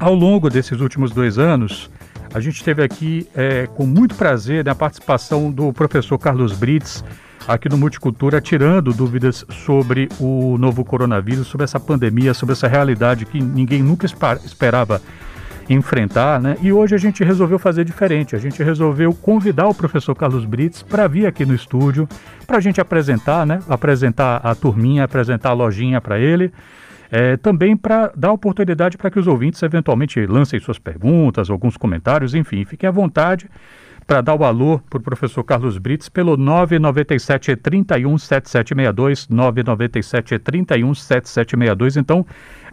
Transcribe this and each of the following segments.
Ao longo desses últimos dois anos, a gente teve aqui é, com muito prazer né, a participação do professor Carlos Brits aqui no Multicultura, tirando dúvidas sobre o novo coronavírus, sobre essa pandemia, sobre essa realidade que ninguém nunca esperava enfrentar, né? E hoje a gente resolveu fazer diferente. A gente resolveu convidar o professor Carlos Brits para vir aqui no estúdio, para a gente apresentar, né? Apresentar a turminha, apresentar a lojinha para ele é, também para dar oportunidade para que os ouvintes eventualmente lancem suas perguntas, alguns comentários, enfim, fiquem à vontade para dar o alô para o professor Carlos Brits pelo 997 31 7762, 997 31 7762. Então,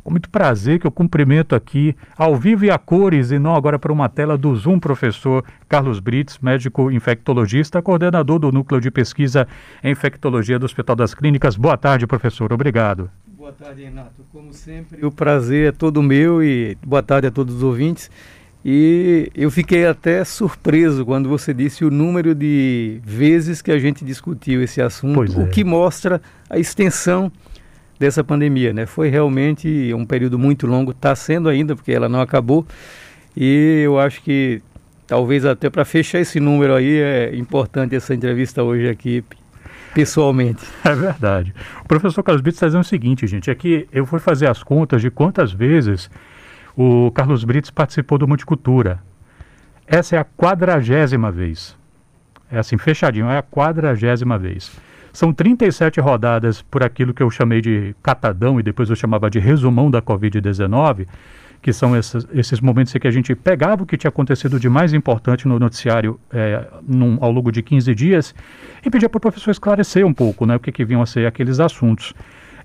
com muito prazer que eu cumprimento aqui, ao vivo e a cores, e não agora para uma tela do Zoom, professor Carlos Brits, médico infectologista, coordenador do Núcleo de Pesquisa em Infectologia do Hospital das Clínicas. Boa tarde, professor. Obrigado. Boa tarde, Renato. Como sempre, o prazer é todo meu e boa tarde a todos os ouvintes. E eu fiquei até surpreso quando você disse o número de vezes que a gente discutiu esse assunto, é. o que mostra a extensão dessa pandemia, né? Foi realmente um período muito longo, está sendo ainda, porque ela não acabou. E eu acho que talvez até para fechar esse número aí é importante essa entrevista hoje aqui pessoalmente. É verdade. O professor Carlos Brito está dizendo o seguinte, gente, é que eu fui fazer as contas de quantas vezes o Carlos Brits participou do Multicultura. Essa é a quadragésima vez. É assim, fechadinho, é a quadragésima vez. São 37 rodadas por aquilo que eu chamei de catadão e depois eu chamava de resumão da Covid-19 que são esses, esses momentos em que a gente pegava o que tinha acontecido de mais importante no noticiário é, num, ao longo de 15 dias e pedia para o professor esclarecer um pouco né, o que, que vinham a ser aqueles assuntos.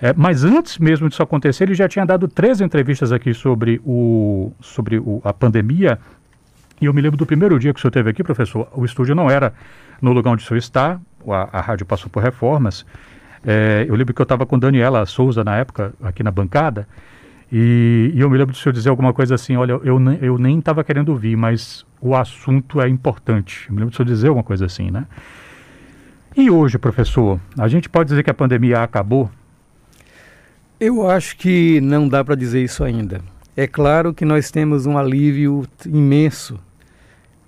É, mas antes mesmo disso acontecer, ele já tinha dado três entrevistas aqui sobre, o, sobre o, a pandemia. E eu me lembro do primeiro dia que o senhor esteve aqui, professor, o estúdio não era no lugar onde o senhor está, a, a rádio passou por reformas. É, eu lembro que eu estava com Daniela Souza na época, aqui na bancada, e, e, eu me lembro do senhor dizer alguma coisa assim, olha, eu, eu nem estava querendo ouvir, mas o assunto é importante. Eu me lembro do senhor dizer alguma coisa assim, né? E hoje, professor, a gente pode dizer que a pandemia acabou? Eu acho que não dá para dizer isso ainda. É claro que nós temos um alívio imenso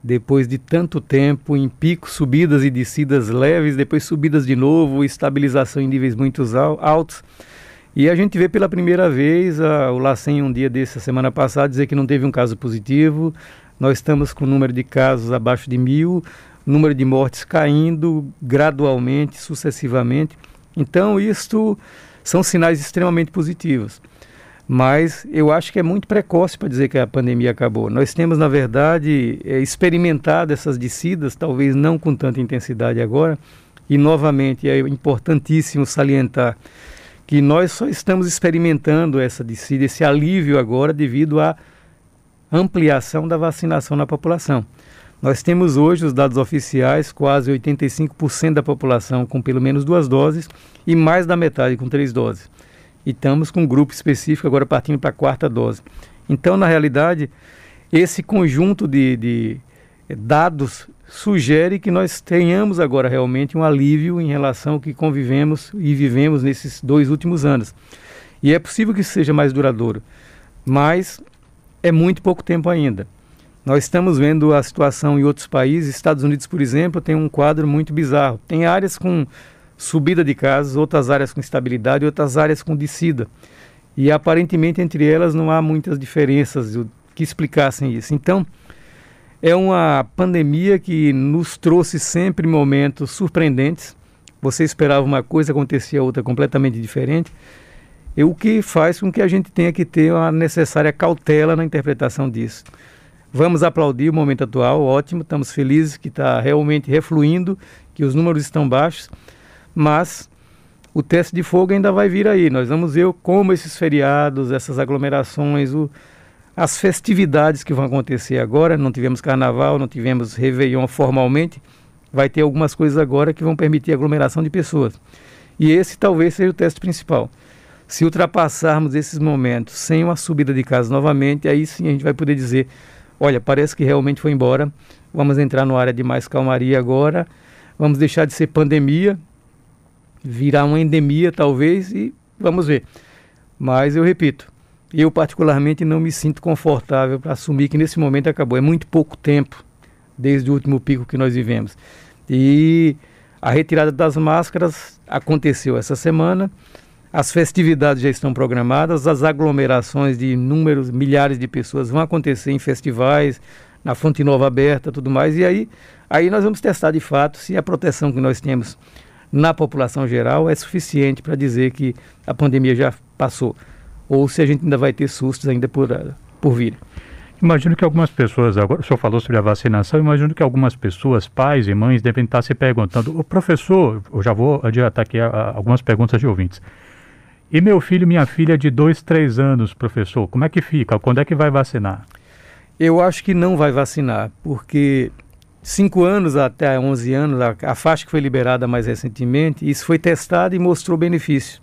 depois de tanto tempo em picos, subidas e descidas leves, depois subidas de novo, estabilização em níveis muito altos. E a gente vê pela primeira vez a, o LACEN, um dia desse, semana passada, dizer que não teve um caso positivo. Nós estamos com o número de casos abaixo de mil, número de mortes caindo gradualmente, sucessivamente. Então, isto são sinais extremamente positivos. Mas eu acho que é muito precoce para dizer que a pandemia acabou. Nós temos, na verdade, é, experimentado essas descidas, talvez não com tanta intensidade agora. E, novamente, é importantíssimo salientar que nós só estamos experimentando essa descida, esse alívio agora devido à ampliação da vacinação na população. Nós temos hoje os dados oficiais, quase 85% da população com pelo menos duas doses e mais da metade com três doses. E estamos com um grupo específico agora partindo para a quarta dose. Então, na realidade, esse conjunto de, de dados sugere que nós tenhamos agora realmente um alívio em relação ao que convivemos e vivemos nesses dois últimos anos. E é possível que seja mais duradouro, mas é muito pouco tempo ainda. Nós estamos vendo a situação em outros países, Estados Unidos, por exemplo, tem um quadro muito bizarro. Tem áreas com subida de casos, outras áreas com estabilidade, outras áreas com descida. E aparentemente entre elas não há muitas diferenças que explicassem isso. Então, é uma pandemia que nos trouxe sempre momentos surpreendentes. Você esperava uma coisa, acontecia outra completamente diferente. E o que faz com que a gente tenha que ter a necessária cautela na interpretação disso. Vamos aplaudir o momento atual, ótimo, estamos felizes que está realmente refluindo, que os números estão baixos, mas o teste de fogo ainda vai vir aí. Nós vamos ver como esses feriados, essas aglomerações, o, as festividades que vão acontecer agora, não tivemos carnaval, não tivemos Réveillon formalmente, vai ter algumas coisas agora que vão permitir aglomeração de pessoas. E esse talvez seja o teste principal. Se ultrapassarmos esses momentos sem uma subida de casos novamente, aí sim a gente vai poder dizer: olha, parece que realmente foi embora, vamos entrar no área de mais calmaria agora, vamos deixar de ser pandemia, virar uma endemia talvez e vamos ver. Mas eu repito, Eu, particularmente, não me sinto confortável para assumir que nesse momento acabou. É muito pouco tempo desde o último pico que nós vivemos. E a retirada das máscaras aconteceu essa semana. As festividades já estão programadas, as aglomerações de números, milhares de pessoas vão acontecer em festivais, na Fonte Nova aberta, tudo mais. E aí, aí nós vamos testar de fato se a proteção que nós temos na população geral é suficiente para dizer que a pandemia já passou ou se a gente ainda vai ter sustos ainda por, por vir. Imagino que algumas pessoas, agora o senhor falou sobre a vacinação, imagino que algumas pessoas, pais e mães, devem estar se perguntando, o professor, eu já vou adiantar aqui a, a, algumas perguntas de ouvintes. E meu filho, minha filha de dois, três anos, professor, como é que fica? Quando é que vai vacinar? Eu acho que não vai vacinar, porque cinco anos até 11 anos, a, a faixa que foi liberada mais recentemente, isso foi testado e mostrou benefício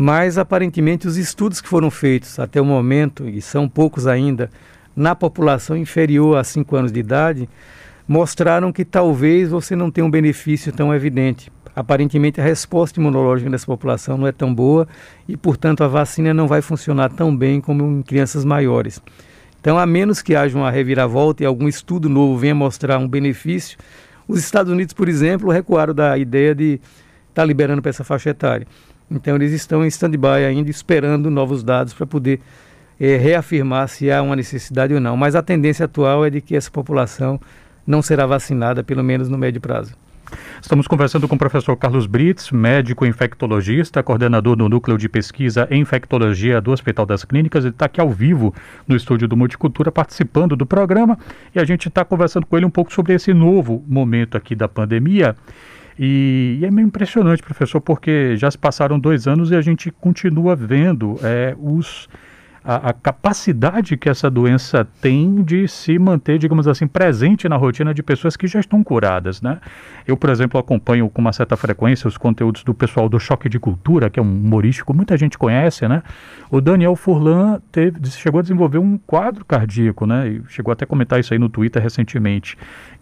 mas aparentemente os estudos que foram feitos até o momento, e são poucos ainda, na população inferior a 5 anos de idade, mostraram que talvez você não tenha um benefício tão evidente. Aparentemente a resposta imunológica dessa população não é tão boa e, portanto, a vacina não vai funcionar tão bem como em crianças maiores. Então, a menos que haja uma reviravolta e algum estudo novo venha mostrar um benefício, os Estados Unidos, por exemplo, recuaram da ideia de estar tá liberando para essa faixa etária. Então eles estão em stand-by ainda, esperando novos dados para poder é, reafirmar se há uma necessidade ou não. Mas a tendência atual é de que essa população não será vacinada, pelo menos no médio prazo. Estamos conversando com o professor Carlos Brits, médico infectologista, coordenador do Núcleo de Pesquisa em Infectologia do Hospital das Clínicas. Ele está aqui ao vivo no estúdio do Multicultura participando do programa e a gente está conversando com ele um pouco sobre esse novo momento aqui da pandemia. E, e, é meio impressionante, professor, porque já se passaram dois anos e a gente continua vendo é, os a, a, capacidade que essa doença tem de se manter, digamos assim, presente na rotina de pessoas que já estão curadas, né? Eu, por exemplo, acompanho com uma certa frequência os conteúdos do pessoal do Choque de Cultura, que é um humorístico, muita gente conhece, né? O Daniel Furlan teve, chegou a desenvolver um quadro cardíaco, né? E chegou até a comentar isso aí no Twitter recentemente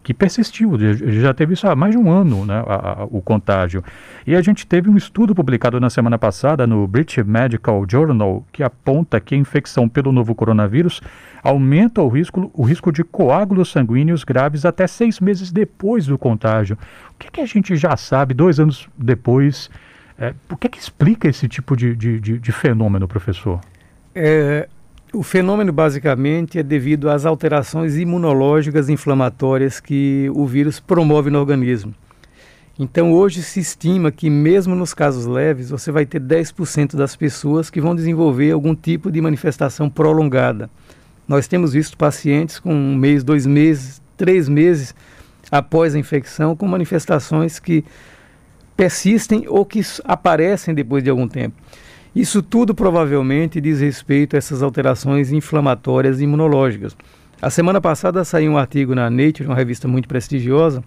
que persistiu, já teve isso há mais de um ano, né, a, a, o contágio. E a gente teve um estudo publicado na semana passada no British Medical Journal que aponta que a infecção pelo novo coronavírus aumenta o risco, o risco de coágulos sanguíneos graves até seis meses depois do contágio. O que, que a gente já sabe dois anos depois? É, o que, que explica esse tipo de, de, de, de fenômeno, professor? É, o fenômeno basicamente é devido às alterações imunológicas inflamatórias que o vírus promove no organismo. Então hoje se estima que mesmo nos casos leves, você vai ter 10% das pessoas que vão desenvolver algum tipo de manifestação prolongada. Nós temos visto pacientes com um mês, dois meses, três meses após a infecção com manifestações que persistem ou que aparecem depois de algum tempo. Isso tudo provavelmente diz respeito a essas alterações inflamatórias e imunológicas. A semana passada saiu um artigo na Nature, uma revista muito prestigiosa,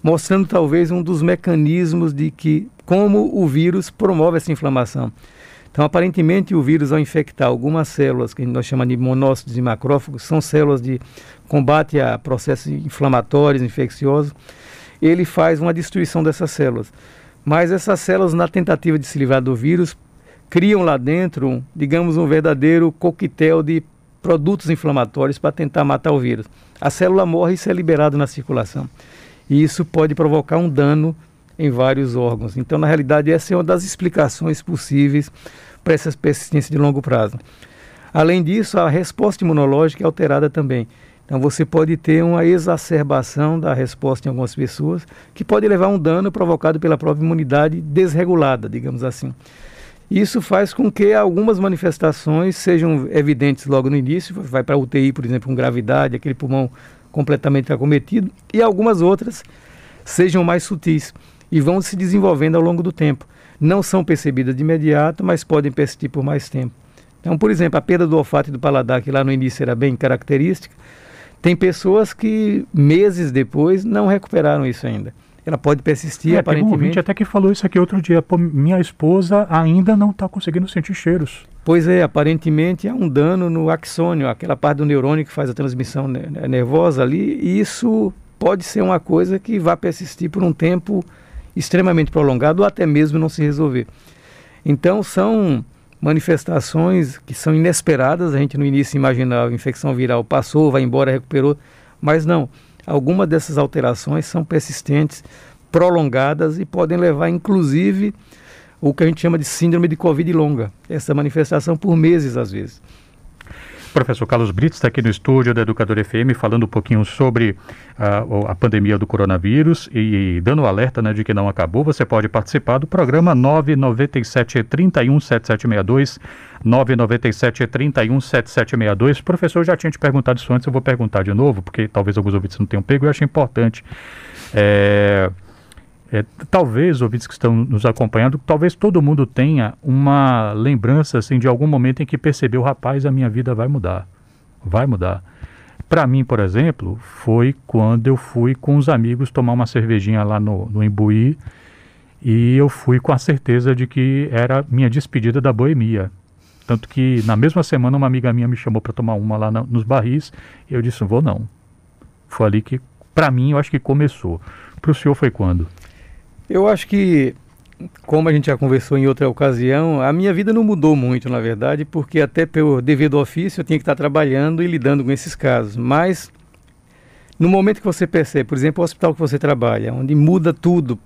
mostrando talvez um dos mecanismos de que como o vírus promove essa inflamação. Então, aparentemente, o vírus, ao infectar algumas células, que nós chamamos de monócitos e macrófagos, são células de combate a processos inflamatórios, infecciosos, ele faz uma destruição dessas células. Mas essas células, na tentativa de se livrar do vírus, criam lá dentro, digamos, um verdadeiro coquetel de produtos inflamatórios para tentar matar o vírus. A célula morre e isso é liberado na circulação. E isso pode provocar um dano em vários órgãos. Então, na realidade, essa é uma das explicações possíveis para essa persistência de longo prazo. Além disso, a resposta imunológica é alterada também. Então, você pode ter uma exacerbação da resposta em algumas pessoas, que pode levar a um dano provocado pela própria imunidade desregulada, digamos assim. Isso faz com que algumas manifestações sejam evidentes logo no início, vai para a UTI, por exemplo, com gravidade, aquele pulmão completamente acometido, e algumas outras sejam mais sutis e vão se desenvolvendo ao longo do tempo. Não são percebidas de imediato, mas podem persistir por mais tempo. Então, por exemplo, a perda do olfato e do paladar, que lá no início era bem característica, tem pessoas que meses depois não recuperaram isso ainda ela pode persistir, é, aparentemente. Tem um até que falou isso aqui outro dia. Pô, minha esposa ainda não está conseguindo sentir cheiros. Pois é, aparentemente há um dano no axônio, aquela parte do neurônio que faz a transmissão nervosa ali, e isso pode ser uma coisa que vai persistir por um tempo extremamente prolongado ou até mesmo não se resolver. Então são manifestações que são inesperadas. A gente no início imaginava infecção viral passou, vai embora, recuperou, mas não. Algumas dessas alterações são persistentes, prolongadas e podem levar, inclusive, o que a gente chama de síndrome de Covid longa. Essa manifestação por meses, às vezes. Professor Carlos Brito está aqui no estúdio da Educador FM falando um pouquinho sobre uh, a pandemia do coronavírus e, e dando um alerta né, de que não acabou. Você pode participar do programa 997 31 7762 997 31 7762. Professor, já tinha te perguntado isso antes, eu vou perguntar de novo, porque talvez alguns ouvintes não tenham pego, eu acho importante. É, é, talvez, ouvintes que estão nos acompanhando, talvez todo mundo tenha uma lembrança assim, de algum momento em que percebeu, rapaz, a minha vida vai mudar. Vai mudar. Para mim, por exemplo, foi quando eu fui com os amigos tomar uma cervejinha lá no, no Imbuí e eu fui com a certeza de que era minha despedida da boemia. Tanto que na mesma semana uma amiga minha me chamou para tomar uma lá na, nos barris e eu disse, vou não. Foi ali que, para mim, eu acho que começou. Para o senhor foi quando? Eu acho que, como a gente já conversou em outra ocasião, a minha vida não mudou muito, na verdade, porque até pelo dever do ofício eu tinha que estar trabalhando e lidando com esses casos. Mas, no momento que você percebe, por exemplo, o hospital que você trabalha, onde muda tudo,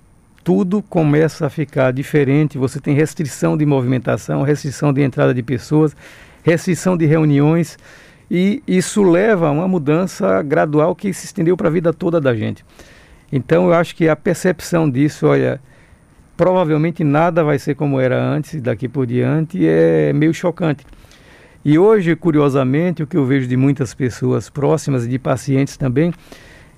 tudo começa a ficar diferente, você tem restrição de movimentação, restrição de entrada de pessoas, restrição de reuniões, e isso leva a uma mudança gradual que se estendeu para a vida toda da gente. Então eu acho que a percepção disso, olha, provavelmente nada vai ser como era antes, daqui por diante, é meio chocante. E hoje, curiosamente, o que eu vejo de muitas pessoas próximas e de pacientes também,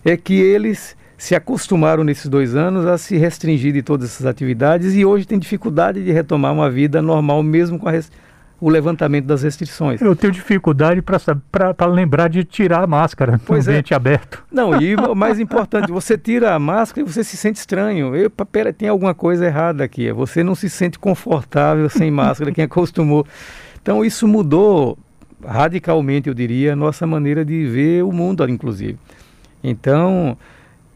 é que eles se acostumaram nesses dois anos a se restringir de todas essas atividades e hoje têm dificuldade de retomar uma vida normal, mesmo com a restrição o levantamento das restrições. Eu tenho dificuldade para lembrar de tirar a máscara pois no é. ambiente aberto. Não, e o mais importante, você tira a máscara e você se sente estranho. Eu, pera, tem alguma coisa errada aqui. Você não se sente confortável sem máscara, quem acostumou. Então isso mudou radicalmente, eu diria, a nossa maneira de ver o mundo, inclusive. Então,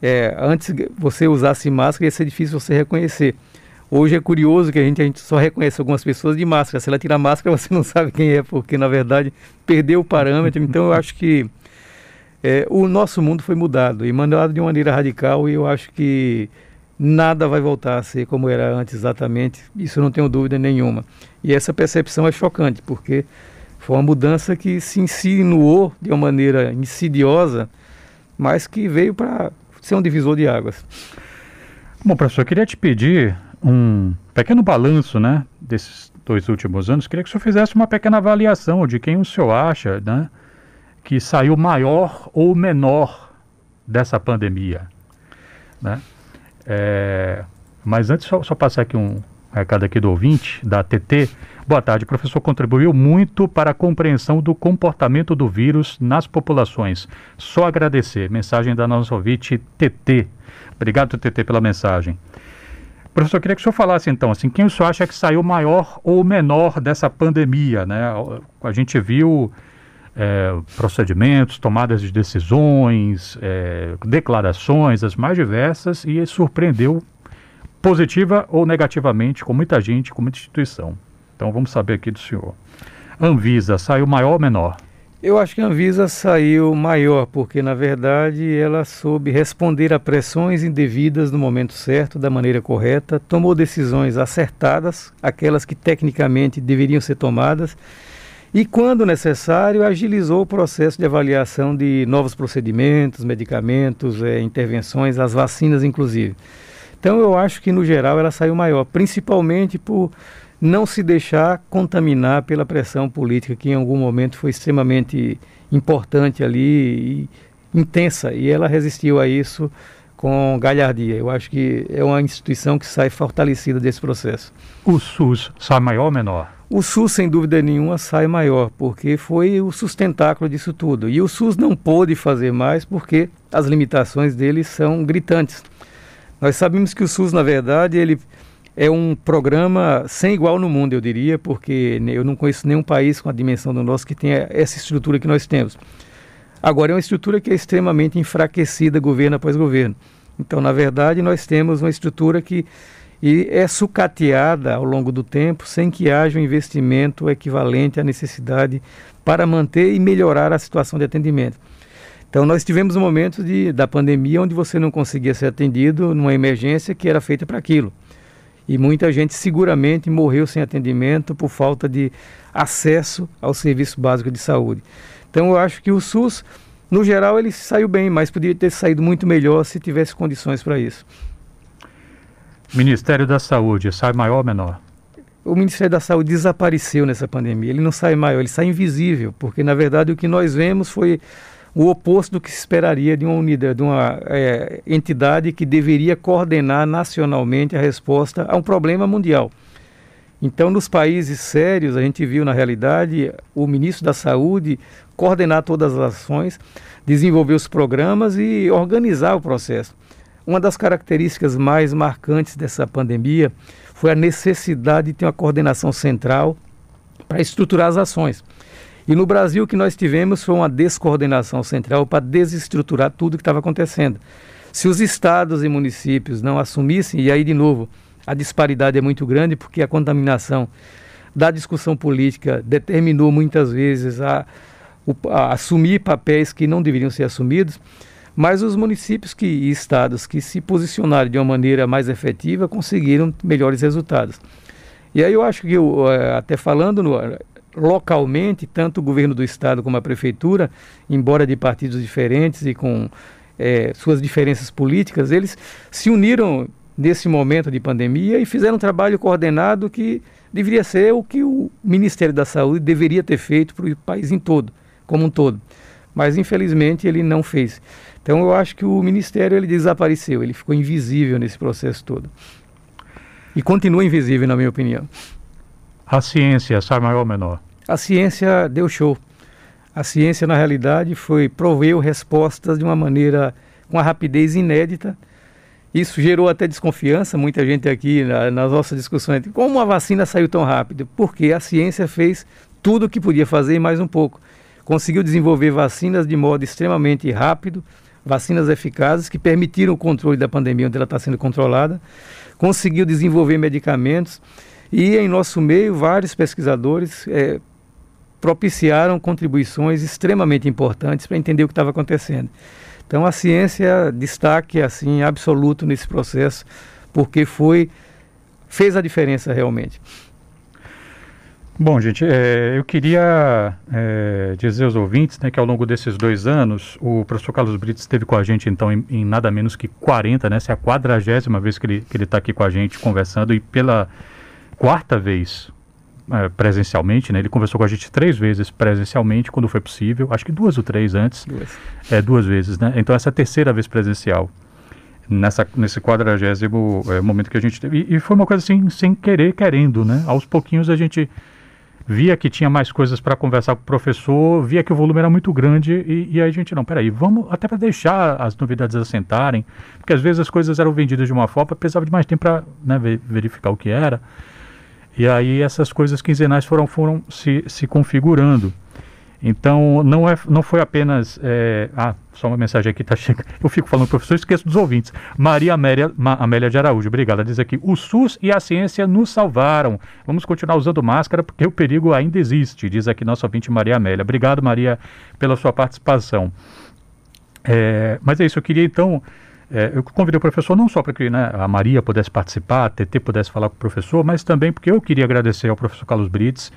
é, antes você usasse máscara ia ser difícil você reconhecer. Hoje é curioso que a gente, a gente só reconhece algumas pessoas de máscara. Se ela tirar máscara, você não sabe quem é, porque na verdade perdeu o parâmetro. Então eu acho que é, o nosso mundo foi mudado e mudado de uma maneira radical e eu acho que nada vai voltar a ser como era antes exatamente. Isso não tenho dúvida nenhuma. E essa percepção é chocante, porque foi uma mudança que se insinuou de uma maneira insidiosa, mas que veio para ser um divisor de águas. Bom, professor, eu queria te pedir um pequeno balanço né, desses dois últimos anos, queria que o senhor fizesse uma pequena avaliação de quem o senhor acha né, que saiu maior ou menor dessa pandemia. Né? É, mas antes, só, só passar aqui um recado aqui do ouvinte, da TT. Boa tarde, professor contribuiu muito para a compreensão do comportamento do vírus nas populações. Só agradecer. Mensagem da nossa ouvinte TT. Obrigado, TT, pela mensagem. Professor, eu queria que o senhor falasse então, assim, quem o senhor acha que saiu maior ou menor dessa pandemia, né? A gente viu é, procedimentos, tomadas de decisões, é, declarações, as mais diversas, e surpreendeu positiva ou negativamente com muita gente, com muita instituição. Então vamos saber aqui do senhor. Anvisa saiu maior ou menor? Eu acho que a Anvisa saiu maior, porque na verdade ela soube responder a pressões indevidas no momento certo, da maneira correta, tomou decisões acertadas, aquelas que tecnicamente deveriam ser tomadas, e quando necessário agilizou o processo de avaliação de novos procedimentos, medicamentos, é, intervenções, as vacinas inclusive. Então eu acho que no geral ela saiu maior, principalmente por não se deixar contaminar pela pressão política que em algum momento foi extremamente importante ali e intensa e ela resistiu a isso com galhardia. Eu acho que é uma instituição que sai fortalecida desse processo. O SUS sai maior ou menor? O SUS, sem dúvida nenhuma, sai maior, porque foi o sustentáculo disso tudo. E o SUS não pôde fazer mais porque as limitações dele são gritantes. Nós sabemos que o SUS, na verdade, ele é um programa sem igual no mundo, eu diria, porque eu não conheço nenhum país com a dimensão do nosso que tenha essa estrutura que nós temos. Agora, é uma estrutura que é extremamente enfraquecida, governo após governo. Então, na verdade, nós temos uma estrutura que e é sucateada ao longo do tempo sem que haja um investimento equivalente à necessidade para manter e melhorar a situação de atendimento. Então nós tivemos um momento de, da pandemia onde você não conseguia ser atendido numa emergência que era feita para aquilo. E muita gente seguramente morreu sem atendimento por falta de acesso ao serviço básico de saúde. Então eu acho que o SUS, no geral, ele saiu bem, mas poderia ter saído muito melhor se tivesse condições para isso. Ministério da Saúde, sai maior ou menor? O Ministério da Saúde desapareceu nessa pandemia. Ele não sai maior, ele sai invisível, porque na verdade o que nós vemos foi o oposto do que se esperaria de uma unidade, de uma é, entidade que deveria coordenar nacionalmente a resposta a um problema mundial. Então, nos países sérios, a gente viu na realidade o ministro da Saúde coordenar todas as ações, desenvolver os programas e organizar o processo. Uma das características mais marcantes dessa pandemia foi a necessidade de ter uma coordenação central para estruturar as ações. E no Brasil o que nós tivemos foi uma descoordenação central para desestruturar tudo o que estava acontecendo. Se os estados e municípios não assumissem, e aí de novo, a disparidade é muito grande porque a contaminação da discussão política determinou muitas vezes a, a assumir papéis que não deveriam ser assumidos. Mas os municípios que, e estados que se posicionaram de uma maneira mais efetiva conseguiram melhores resultados. E aí eu acho que, eu, eh, até falando localmente, tanto o governo do estado como a prefeitura, embora de partidos diferentes e com é, suas diferenças políticas, eles se uniram nesse momento de pandemia e fizeram um trabalho coordenado que deveria ser o que o Ministério da Saúde deveria ter feito para o país em todo, como um todo. Mas infelizmente ele não fez. Então eu acho que o ministério ele desapareceu, ele ficou invisível nesse processo todo. E continua invisível, na minha opinião. A ciência, sai maior ou menor? A ciência deu show. A ciência, na realidade, foi proveu respostas de uma maneira com uma rapidez inédita. Isso gerou até desconfiança, muita gente aqui na, nas nossas discussões. Como a vacina saiu tão rápido? Porque a ciência fez tudo o que podia fazer e mais um pouco. Conseguiu desenvolver vacinas de modo extremamente rápido, vacinas eficazes que permitiram o controle da pandemia onde ela está sendo controlada, conseguiu desenvolver medicamentos e em nosso meio vários pesquisadores é, propiciaram contribuições extremamente importantes para entender o que estava acontecendo. Então a ciência destaque assim absoluto nesse processo porque foi fez a diferença realmente. Bom, gente, é, eu queria é, dizer aos ouvintes né, que ao longo desses dois anos, o professor Carlos Brito esteve com a gente, então, em, em nada menos que 40, né? Essa é a quadragésima vez que ele está tá aqui com a gente conversando, e pela quarta vez é, presencialmente, né? Ele conversou com a gente três vezes presencialmente, quando foi possível, acho que duas ou três antes. Duas. É, duas vezes, né? Então, essa é a terceira vez presencial nessa, nesse quadragésimo é, momento que a gente teve. E, e, foi uma coisa assim, sem querer, querendo, né? Aos pouquinhos a gente via que tinha mais coisas para conversar com o professor, via que o volume era muito grande e, e aí a gente, não, peraí, vamos até para deixar as novidades assentarem, porque às vezes as coisas eram vendidas de uma forma, precisava de mais tempo para né, verificar o que era. E aí essas coisas quinzenais foram, foram se, se configurando. Então, não, é, não foi apenas. É, ah, só uma mensagem aqui está chegando. Eu fico falando, professor, esqueço dos ouvintes. Maria Amélia, Ma, Amélia de Araújo, obrigada. Diz aqui: o SUS e a ciência nos salvaram. Vamos continuar usando máscara porque o perigo ainda existe, diz aqui nosso ouvinte Maria Amélia. Obrigado, Maria, pela sua participação. É, mas é isso, eu queria então. É, eu convidei o professor não só para que né, a Maria pudesse participar, a TT pudesse falar com o professor, mas também porque eu queria agradecer ao professor Carlos Brits,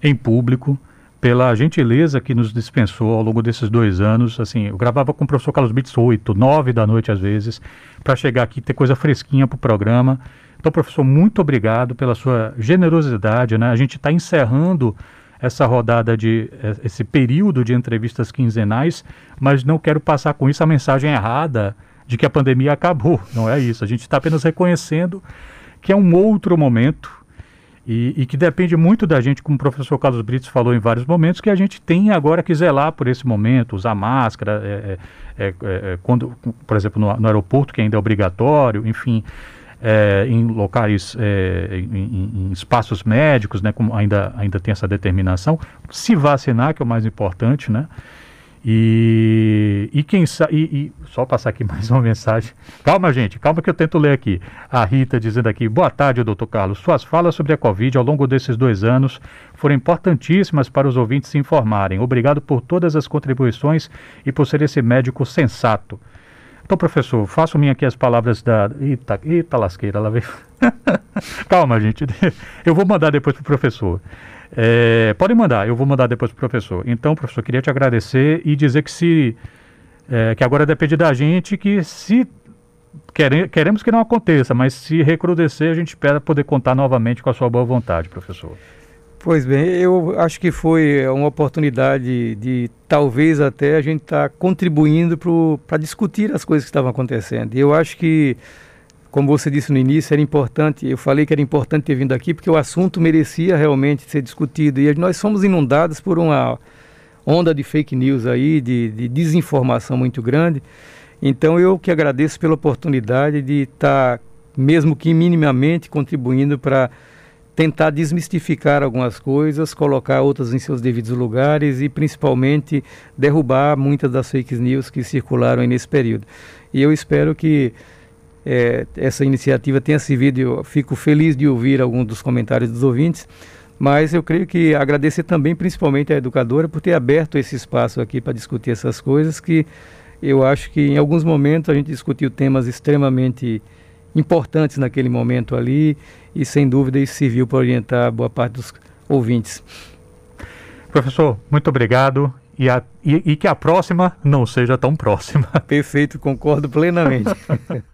em público, pela gentileza que nos dispensou ao longo desses dois anos. Assim, eu gravava com o professor Carlos Bits 8, 9 da noite às vezes, para chegar aqui ter coisa fresquinha para o programa. Então, professor, muito obrigado pela sua generosidade. Né? A gente está encerrando essa rodada de eh, esse período de entrevistas quinzenais, mas não quero passar com isso a mensagem errada de que a pandemia acabou. Não é isso. A gente está apenas reconhecendo que é um outro momento e, e, que depende muito da gente, como o professor Carlos Britos falou em vários momentos, que a gente tem agora que zelar por esse momento, usar máscara, é, é, é, é quando, por exemplo, no, no, aeroporto, que ainda é obrigatório, enfim, é, em locais, é, em, em, espaços médicos, né, como ainda, ainda tem essa determinação, se vacinar, que é o mais importante, né? E, e quem sabe. E, só passar aqui mais uma mensagem. Calma, gente, calma que eu tento ler aqui. A Rita dizendo aqui: Boa tarde, doutor Carlos. Suas falas sobre a Covid ao longo desses dois anos foram importantíssimas para os ouvintes se informarem. Obrigado por todas as contribuições e por ser esse médico sensato. Então, professor, faço minha aqui as palavras da. Eita, eita lasqueira, ela veio. Calma, gente. Eu vou mandar depois para o professor. É, pode mandar, eu vou mandar depois para o professor. Então, professor, queria te agradecer e dizer que se. É, que agora depende da gente que se. Quere, queremos que não aconteça, mas se recrudescer, a gente espera poder contar novamente com a sua boa vontade, professor. Pois bem, eu acho que foi uma oportunidade de talvez até a gente estar tá contribuindo para discutir as coisas que estavam acontecendo. E eu acho que, como você disse no início, era importante, eu falei que era importante ter vindo aqui porque o assunto merecia realmente ser discutido. E nós somos inundados por uma onda de fake news aí, de, de desinformação muito grande. Então eu que agradeço pela oportunidade de estar, mesmo que minimamente, contribuindo para tentar desmistificar algumas coisas, colocar outras em seus devidos lugares e principalmente derrubar muitas das fake news que circularam nesse período. E eu espero que é, essa iniciativa tenha servido, eu fico feliz de ouvir alguns dos comentários dos ouvintes, mas eu creio que agradecer também principalmente à educadora por ter aberto esse espaço aqui para discutir essas coisas que eu acho que em alguns momentos a gente discutiu temas extremamente importantes naquele momento ali e sem dúvida isso serviu para orientar boa parte dos ouvintes. Professor, muito obrigado e, a, e, e que a próxima não seja tão próxima. Perfeito, concordo plenamente.